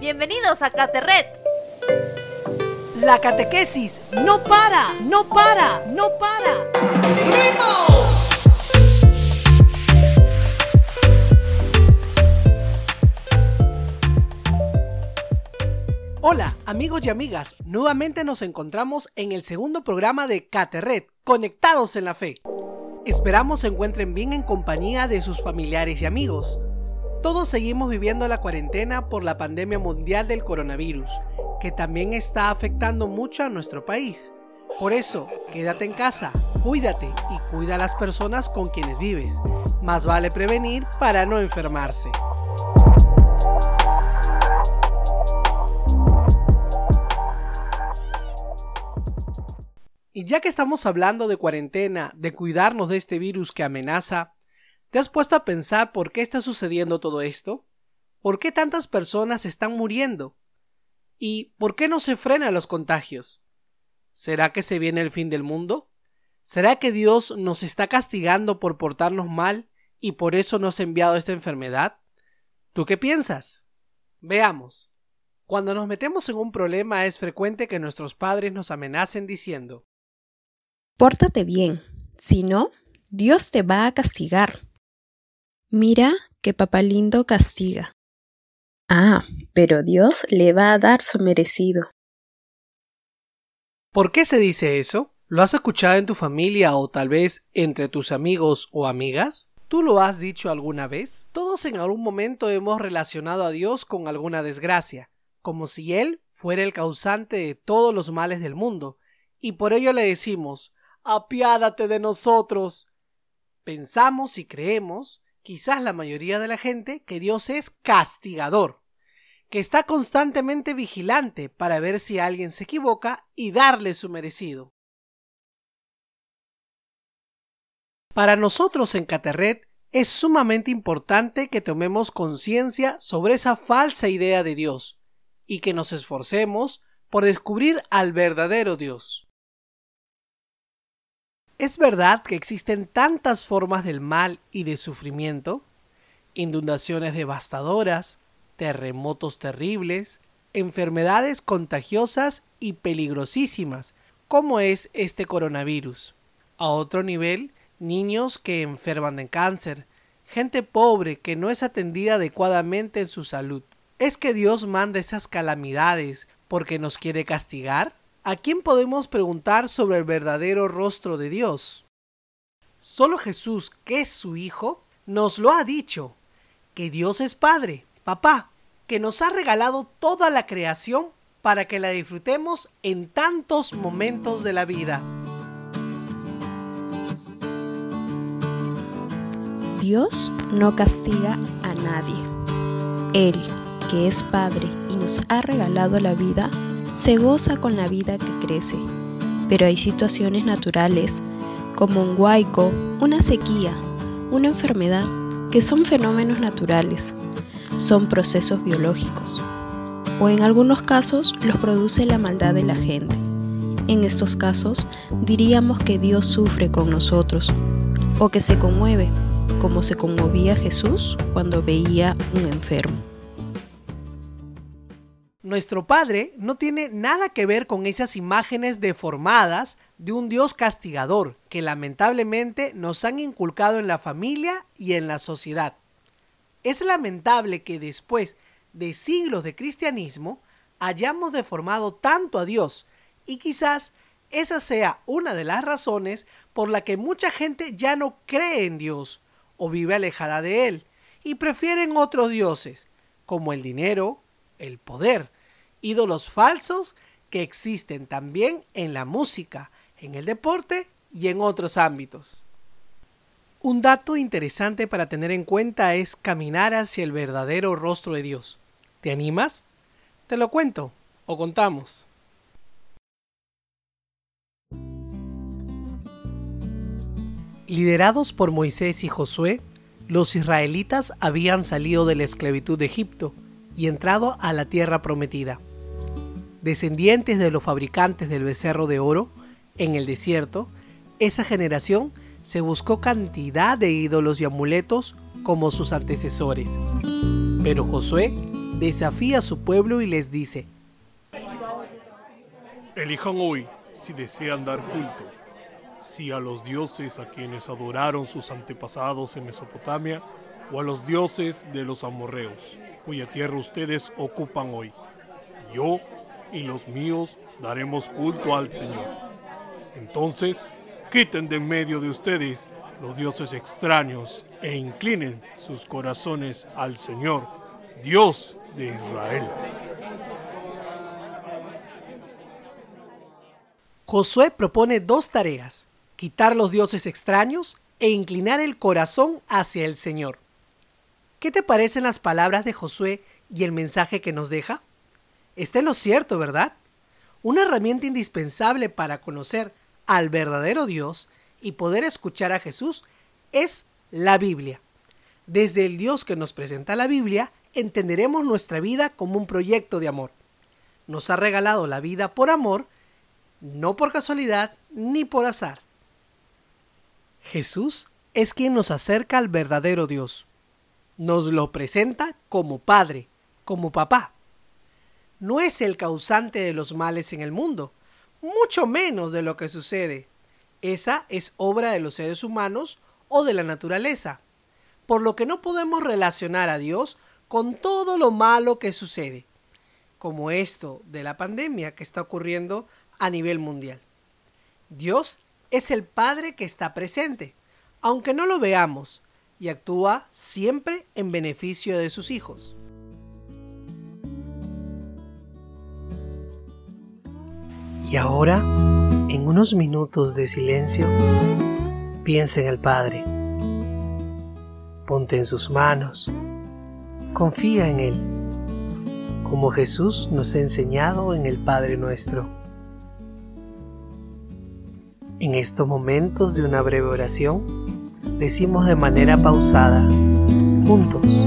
Bienvenidos a Caterret. La catequesis no para, no para, no para. Hola amigos y amigas, nuevamente nos encontramos en el segundo programa de Caterret, Conectados en la Fe. Esperamos se encuentren bien en compañía de sus familiares y amigos. Todos seguimos viviendo la cuarentena por la pandemia mundial del coronavirus, que también está afectando mucho a nuestro país. Por eso, quédate en casa, cuídate y cuida a las personas con quienes vives. Más vale prevenir para no enfermarse. Y ya que estamos hablando de cuarentena, de cuidarnos de este virus que amenaza, ¿te has puesto a pensar por qué está sucediendo todo esto? ¿Por qué tantas personas están muriendo? ¿Y por qué no se frenan los contagios? ¿Será que se viene el fin del mundo? ¿Será que Dios nos está castigando por portarnos mal y por eso nos ha enviado esta enfermedad? ¿Tú qué piensas? Veamos. Cuando nos metemos en un problema es frecuente que nuestros padres nos amenacen diciendo Pórtate bien, si no, Dios te va a castigar. Mira que papá lindo castiga. Ah, pero Dios le va a dar su merecido. ¿Por qué se dice eso? ¿Lo has escuchado en tu familia o tal vez entre tus amigos o amigas? ¿Tú lo has dicho alguna vez? Todos en algún momento hemos relacionado a Dios con alguna desgracia, como si Él fuera el causante de todos los males del mundo, y por ello le decimos apiádate de nosotros. Pensamos y creemos, quizás la mayoría de la gente, que Dios es castigador, que está constantemente vigilante para ver si alguien se equivoca y darle su merecido. Para nosotros en Caterret es sumamente importante que tomemos conciencia sobre esa falsa idea de Dios y que nos esforcemos por descubrir al verdadero Dios. ¿Es verdad que existen tantas formas del mal y de sufrimiento? Inundaciones devastadoras, terremotos terribles, enfermedades contagiosas y peligrosísimas, como es este coronavirus. A otro nivel, niños que enferman de cáncer, gente pobre que no es atendida adecuadamente en su salud. ¿Es que Dios manda esas calamidades porque nos quiere castigar? ¿A quién podemos preguntar sobre el verdadero rostro de Dios? Solo Jesús, que es su Hijo, nos lo ha dicho, que Dios es Padre, Papá, que nos ha regalado toda la creación para que la disfrutemos en tantos momentos de la vida. Dios no castiga a nadie. Él, que es Padre y nos ha regalado la vida, se goza con la vida que crece, pero hay situaciones naturales, como un huaico, una sequía, una enfermedad, que son fenómenos naturales, son procesos biológicos, o en algunos casos los produce la maldad de la gente. En estos casos diríamos que Dios sufre con nosotros, o que se conmueve, como se conmovía Jesús cuando veía un enfermo. Nuestro Padre no tiene nada que ver con esas imágenes deformadas de un Dios castigador que lamentablemente nos han inculcado en la familia y en la sociedad. Es lamentable que después de siglos de cristianismo hayamos deformado tanto a Dios y quizás esa sea una de las razones por la que mucha gente ya no cree en Dios o vive alejada de Él y prefieren otros dioses como el dinero, el poder, ídolos falsos que existen también en la música, en el deporte y en otros ámbitos. Un dato interesante para tener en cuenta es caminar hacia el verdadero rostro de Dios. ¿Te animas? Te lo cuento o contamos. Liderados por Moisés y Josué, los israelitas habían salido de la esclavitud de Egipto y entrado a la tierra prometida descendientes de los fabricantes del becerro de oro, en el desierto, esa generación se buscó cantidad de ídolos y amuletos como sus antecesores. Pero Josué desafía a su pueblo y les dice, Elijan hoy si desean dar culto, si a los dioses a quienes adoraron sus antepasados en Mesopotamia o a los dioses de los amorreos, cuya tierra ustedes ocupan hoy. Yo y los míos daremos culto al Señor. Entonces, quiten de en medio de ustedes los dioses extraños e inclinen sus corazones al Señor, Dios de Israel. Josué propone dos tareas, quitar los dioses extraños e inclinar el corazón hacia el Señor. ¿Qué te parecen las palabras de Josué y el mensaje que nos deja? Está lo cierto, ¿verdad? Una herramienta indispensable para conocer al verdadero Dios y poder escuchar a Jesús es la Biblia. Desde el Dios que nos presenta la Biblia, entenderemos nuestra vida como un proyecto de amor. Nos ha regalado la vida por amor, no por casualidad ni por azar. Jesús es quien nos acerca al verdadero Dios. Nos lo presenta como Padre, como Papá. No es el causante de los males en el mundo, mucho menos de lo que sucede. Esa es obra de los seres humanos o de la naturaleza, por lo que no podemos relacionar a Dios con todo lo malo que sucede, como esto de la pandemia que está ocurriendo a nivel mundial. Dios es el Padre que está presente, aunque no lo veamos, y actúa siempre en beneficio de sus hijos. Y ahora, en unos minutos de silencio, piensa en el Padre. Ponte en sus manos. Confía en Él, como Jesús nos ha enseñado en el Padre nuestro. En estos momentos de una breve oración, decimos de manera pausada, juntos.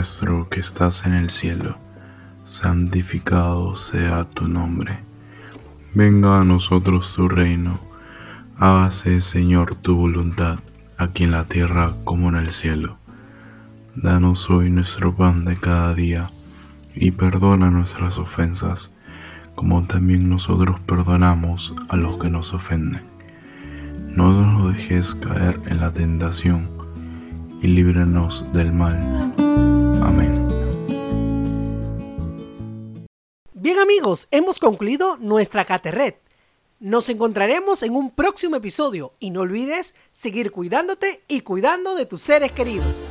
Nuestro que estás en el cielo, santificado sea tu nombre. Venga a nosotros tu reino. Hágase, Señor, tu voluntad, aquí en la tierra como en el cielo. Danos hoy nuestro pan de cada día, y perdona nuestras ofensas, como también nosotros perdonamos a los que nos ofenden. No nos dejes caer en la tentación, y líbranos del mal. Amén. Bien amigos, hemos concluido nuestra caterret. Nos encontraremos en un próximo episodio y no olvides seguir cuidándote y cuidando de tus seres queridos.